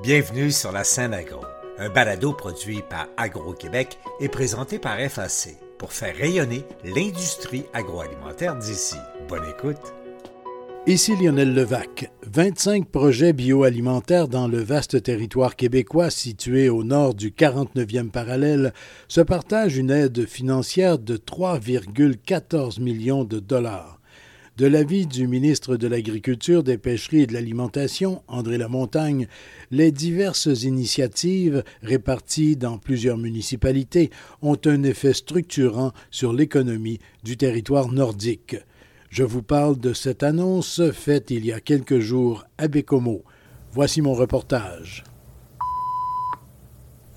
Bienvenue sur la scène agro, un balado produit par Agro-Québec et présenté par FAC pour faire rayonner l'industrie agroalimentaire d'ici. Bonne écoute. Ici Lionel Levac. 25 projets bioalimentaires dans le vaste territoire québécois situé au nord du 49e parallèle se partagent une aide financière de 3,14 millions de dollars. De l'avis du ministre de l'Agriculture, des Pêcheries et de l'Alimentation, André Lamontagne, les diverses initiatives réparties dans plusieurs municipalités ont un effet structurant sur l'économie du territoire nordique. Je vous parle de cette annonce faite il y a quelques jours à Bécomo. Voici mon reportage.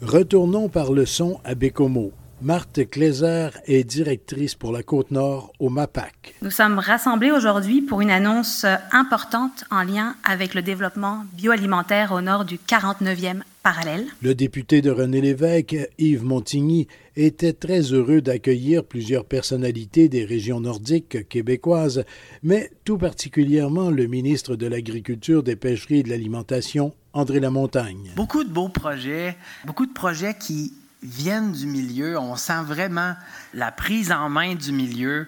Retournons par le son à Bécomo. Marthe Kleiser est directrice pour la Côte-Nord au MAPAC. Nous sommes rassemblés aujourd'hui pour une annonce importante en lien avec le développement bioalimentaire au nord du 49e parallèle. Le député de René Lévesque, Yves Montigny, était très heureux d'accueillir plusieurs personnalités des régions nordiques québécoises, mais tout particulièrement le ministre de l'Agriculture, des Pêcheries et de l'Alimentation, André Lamontagne. Beaucoup de beaux projets, beaucoup de projets qui viennent du milieu. On sent vraiment la prise en main du milieu.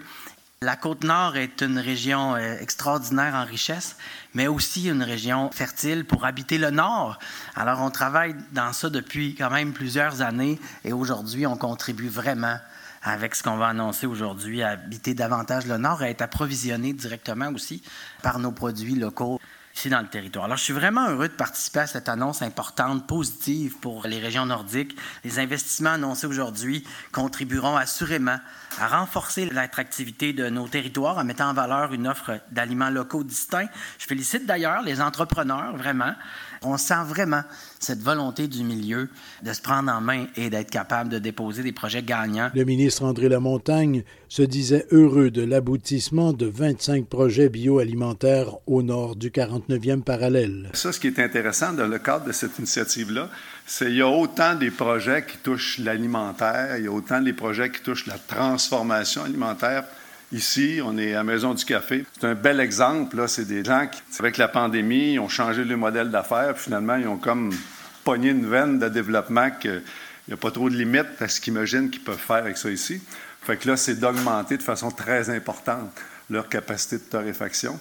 La Côte-Nord est une région euh, extraordinaire en richesse, mais aussi une région fertile pour habiter le Nord. Alors, on travaille dans ça depuis quand même plusieurs années et aujourd'hui, on contribue vraiment avec ce qu'on va annoncer aujourd'hui à habiter davantage le Nord et à être approvisionné directement aussi par nos produits locaux ici dans le territoire. Alors, je suis vraiment heureux de participer à cette annonce importante, positive pour les régions nordiques. Les investissements annoncés aujourd'hui contribueront assurément à renforcer l'attractivité de nos territoires en mettant en valeur une offre d'aliments locaux distincts. Je félicite d'ailleurs les entrepreneurs, vraiment. On sent vraiment cette volonté du milieu de se prendre en main et d'être capable de déposer des projets gagnants. Le ministre André Lamontagne se disait heureux de l'aboutissement de 25 projets bioalimentaires au nord du 49e parallèle. Ça, ce qui est intéressant dans le cadre de cette initiative-là, c'est qu'il y a autant des projets qui touchent l'alimentaire, il y a autant des projets qui touchent la transformation alimentaire. Ici, on est à Maison du Café. C'est un bel exemple. C'est des gens qui, avec la pandémie, ont changé le modèle d'affaires. Finalement, ils ont comme pogné une veine de développement qu'il n'y a pas trop de limites à ce qu'ils imaginent qu'ils peuvent faire avec ça ici. Fait que là, c'est d'augmenter de façon très importante leur capacité de torréfaction.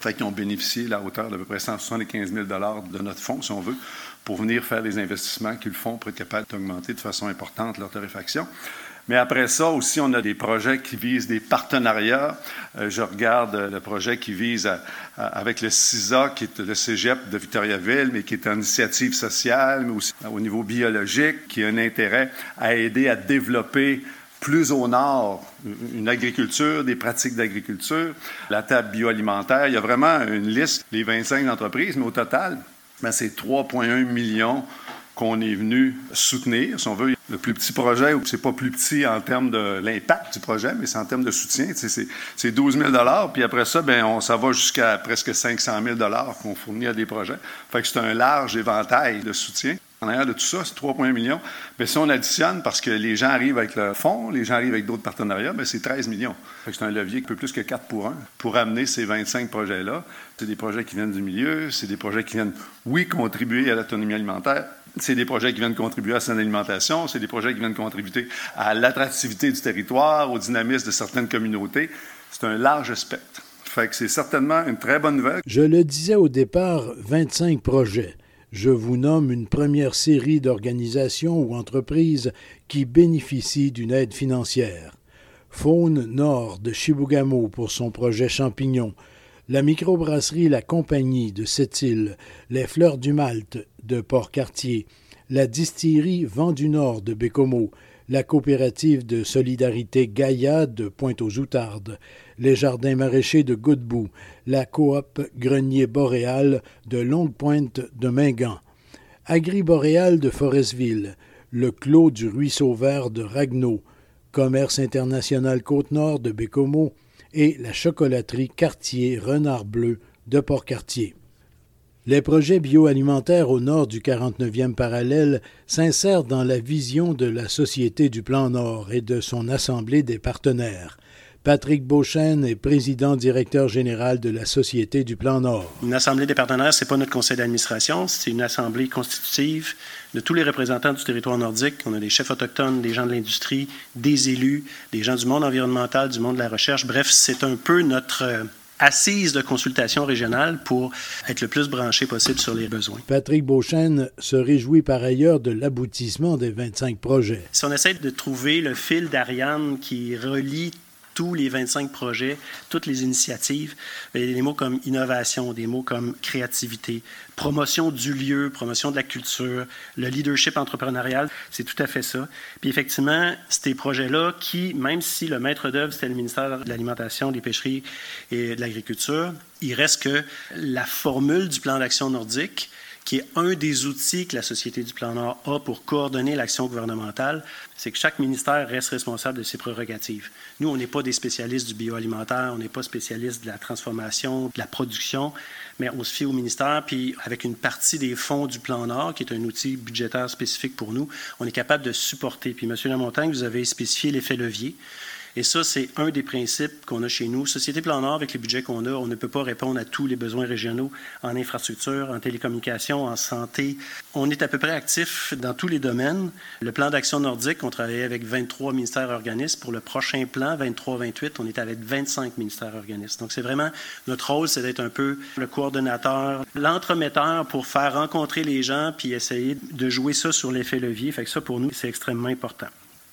Fait qu'ils ont bénéficié à la hauteur d'à peu près 175 000 de notre fonds, si on veut, pour venir faire les investissements qu'ils font pour être capables d'augmenter de façon importante leur torréfaction. Mais après ça aussi, on a des projets qui visent des partenariats. Euh, je regarde le projet qui vise avec le CISA, qui est le cégep de Victoriaville, mais qui est une initiative sociale, mais aussi au niveau biologique, qui a un intérêt à aider à développer plus au nord, une agriculture, des pratiques d'agriculture, la table bioalimentaire. Il y a vraiment une liste, les 25 entreprises, mais au total, ben, c'est 3,1 millions qu'on est venu soutenir, si on veut. Le plus petit projet, c'est pas plus petit en termes de l'impact du projet, mais c'est en termes de soutien. C'est 12 000 Puis après ça, ben, on, ça va jusqu'à presque 500 000 qu'on fournit à des projets. Fait que c'est un large éventail de soutien. En arrière de tout ça, c'est 3,1 millions. Mais si on additionne, parce que les gens arrivent avec le fonds, les gens arrivent avec d'autres partenariats, ben, c'est 13 millions. C'est un levier qui peut plus que 4 pour 1 pour amener ces 25 projets-là. C'est des projets qui viennent du milieu, c'est des projets qui viennent, oui, contribuer à l'autonomie alimentaire, c'est des projets qui viennent contribuer à son alimentation, c'est des projets qui viennent contribuer à l'attractivité du territoire, au dynamisme de certaines communautés. C'est un large spectre. Fait que c'est certainement une très bonne nouvelle. Je le disais au départ, 25 projets. Je vous nomme une première série d'organisations ou entreprises qui bénéficient d'une aide financière. Faune Nord de Chibougamau pour son projet champignon, la microbrasserie La Compagnie de Sept-Îles, les Fleurs du Malte de Port-Cartier, la distillerie Vent du Nord de Bécomo, la coopérative de solidarité Gaïa de Pointe-aux-Outardes, les jardins maraîchers de Godbout, la coop Grenier Boréal de Longue-Pointe de Mingan, Agri-Boréal de Forestville, le Clos du Ruisseau Vert de Ragnaud, Commerce international Côte-Nord de Bécomo, et la chocolaterie Cartier Renard Bleu de Port-Cartier. Les projets bioalimentaires au nord du 49e parallèle s'insèrent dans la vision de la Société du Plan Nord et de son assemblée des partenaires. Patrick Beauchesne est président directeur général de la Société du Plan Nord. Une assemblée des partenaires, c'est pas notre conseil d'administration, c'est une assemblée constitutive de tous les représentants du territoire nordique. On a des chefs autochtones, des gens de l'industrie, des élus, des gens du monde environnemental, du monde de la recherche. Bref, c'est un peu notre euh, assise de consultation régionale pour être le plus branché possible sur les besoins. Patrick Beauchesne se réjouit par ailleurs de l'aboutissement des 25 projets. Si on essaie de trouver le fil d'Ariane qui relie tous les 25 projets, toutes les initiatives. Des mots comme innovation, des mots comme créativité, promotion du lieu, promotion de la culture, le leadership entrepreneurial, c'est tout à fait ça. Puis effectivement, ces projets-là qui, même si le maître d'œuvre, c'était le ministère de l'Alimentation, des Pêcheries et de l'Agriculture, il reste que la formule du plan d'action nordique, qui est un des outils que la Société du Plan Nord a pour coordonner l'action gouvernementale, c'est que chaque ministère reste responsable de ses prérogatives. Nous, on n'est pas des spécialistes du bioalimentaire, on n'est pas spécialistes de la transformation, de la production, mais on se fie au ministère, puis avec une partie des fonds du Plan Nord, qui est un outil budgétaire spécifique pour nous, on est capable de supporter. Puis, M. Lamontagne, vous avez spécifié l'effet levier. Et ça, c'est un des principes qu'on a chez nous. Société Plan Nord, avec les budgets qu'on a, on ne peut pas répondre à tous les besoins régionaux en infrastructure, en télécommunications, en santé. On est à peu près actif dans tous les domaines. Le plan d'action nordique, on travaillait avec 23 ministères organismes. Pour le prochain plan, 23-28, on est avec 25 ministères organismes. Donc, c'est vraiment notre rôle, c'est d'être un peu le coordonnateur, l'entremetteur pour faire rencontrer les gens puis essayer de jouer ça sur l'effet levier. Fait ça, pour nous, c'est extrêmement important.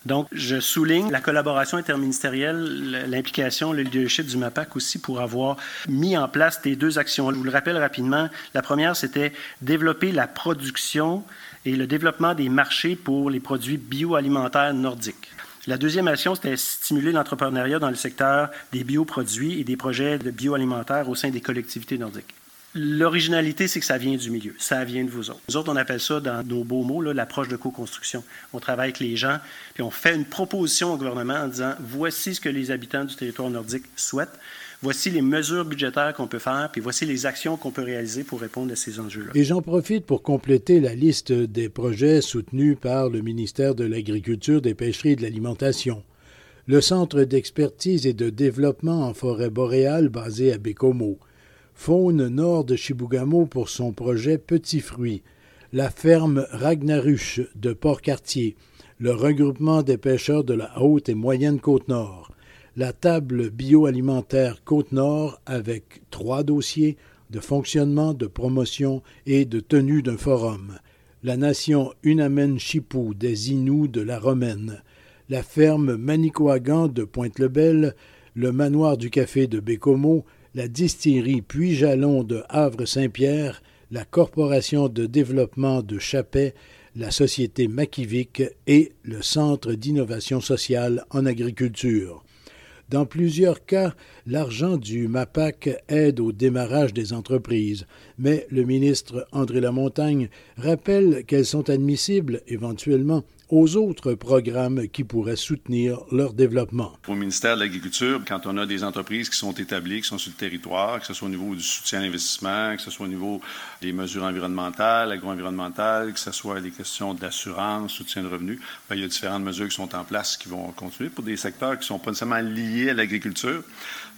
Donc, je souligne la collaboration interministérielle, l'implication, le leadership du MAPAC aussi pour avoir mis en place les deux actions. Je vous le rappelle rapidement. La première, c'était développer la production et le développement des marchés pour les produits bioalimentaires nordiques. La deuxième action, c'était stimuler l'entrepreneuriat dans le secteur des bioproduits et des projets de bioalimentaire au sein des collectivités nordiques. L'originalité, c'est que ça vient du milieu, ça vient de vous autres. Nous autres, on appelle ça, dans nos beaux mots, l'approche de co-construction. On travaille avec les gens, puis on fait une proposition au gouvernement en disant voici ce que les habitants du territoire nordique souhaitent, voici les mesures budgétaires qu'on peut faire, puis voici les actions qu'on peut réaliser pour répondre à ces enjeux-là. Et j'en profite pour compléter la liste des projets soutenus par le ministère de l'Agriculture, des Pêcheries et de l'Alimentation. Le Centre d'expertise et de développement en forêt boréale basé à Bécomo Faune Nord de Chibougamau pour son projet Petits Fruits, la ferme Ragnaruche de Port-Cartier, le regroupement des pêcheurs de la haute et moyenne Côte-Nord, la table bioalimentaire Côte-Nord avec trois dossiers de fonctionnement, de promotion et de tenue d'un forum, la nation Unamen Chipou des Inuits de la Romaine, la ferme Manicouagan de Pointe-le-Bel, le manoir du café de Bécomo, la distillerie Puy-Jalon de Havre-Saint-Pierre, la Corporation de développement de Chapet, la Société Makivic et le Centre d'innovation sociale en agriculture. Dans plusieurs cas, l'argent du MAPAC aide au démarrage des entreprises, mais le ministre André Lamontagne rappelle qu'elles sont admissibles éventuellement aux autres programmes qui pourraient soutenir leur développement. Au ministère de l'Agriculture, quand on a des entreprises qui sont établies, qui sont sur le territoire, que ce soit au niveau du soutien à l'investissement, que ce soit au niveau des mesures environnementales, agro-environnementales, que ce soit des questions d'assurance, soutien de revenus, bien, il y a différentes mesures qui sont en place qui vont continuer. Pour des secteurs qui ne sont pas nécessairement liés à l'agriculture,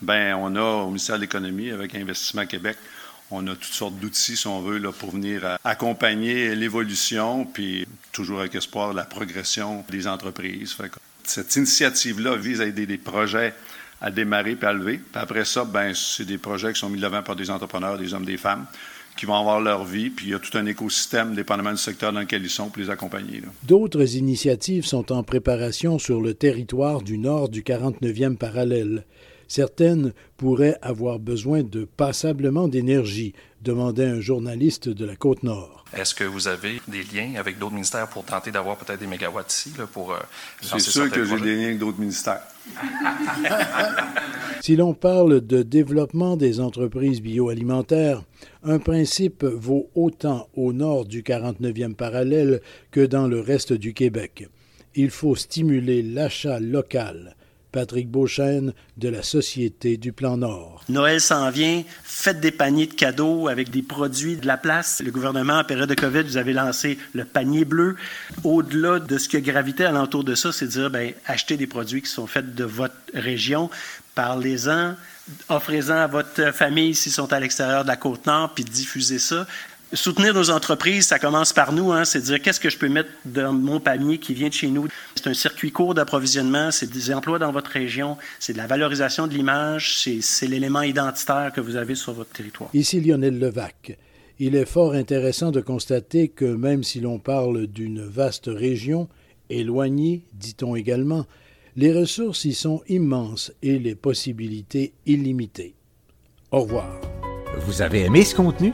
ben on a au ministère de l'Économie, avec Investissement Québec, on a toutes sortes d'outils, si on veut, là, pour venir accompagner l'évolution, puis toujours avec espoir la progression des entreprises. cette initiative-là vise à aider des projets à démarrer puis à lever. Après ça, ben, c'est des projets qui sont mis de l'avant par des entrepreneurs, des hommes, des femmes, qui vont avoir leur vie, puis il y a tout un écosystème, dépendamment du secteur dans lequel ils sont, pour les accompagner. D'autres initiatives sont en préparation sur le territoire du nord du 49e parallèle. Certaines pourraient avoir besoin de passablement d'énergie, demandait un journaliste de la Côte-Nord. Est-ce que vous avez des liens avec d'autres ministères pour tenter d'avoir peut-être des mégawatts ici là, pour euh, C'est sûr que j'ai des liens avec d'autres ministères. si l'on parle de développement des entreprises bioalimentaires, un principe vaut autant au nord du 49e parallèle que dans le reste du Québec. Il faut stimuler l'achat local Patrick Beauchesne de la Société du Plan Nord. Noël s'en vient, faites des paniers de cadeaux avec des produits de la place. Le gouvernement, en période de COVID, vous avez lancé le panier bleu. Au-delà de ce qui a gravité alentour de ça, c'est dire, ben, achetez des produits qui sont faits de votre région, parlez-en, offrez-en à votre famille s'ils sont à l'extérieur de la Côte-Nord, puis diffusez ça. Soutenir nos entreprises, ça commence par nous, hein, c'est dire qu'est-ce que je peux mettre dans mon panier qui vient de chez nous? C'est un circuit court d'approvisionnement, c'est des emplois dans votre région, c'est de la valorisation de l'image, c'est l'élément identitaire que vous avez sur votre territoire. Ici Lionel Levac. Il est fort intéressant de constater que même si l'on parle d'une vaste région, éloignée, dit-on également, les ressources y sont immenses et les possibilités illimitées. Au revoir. Vous avez aimé ce contenu?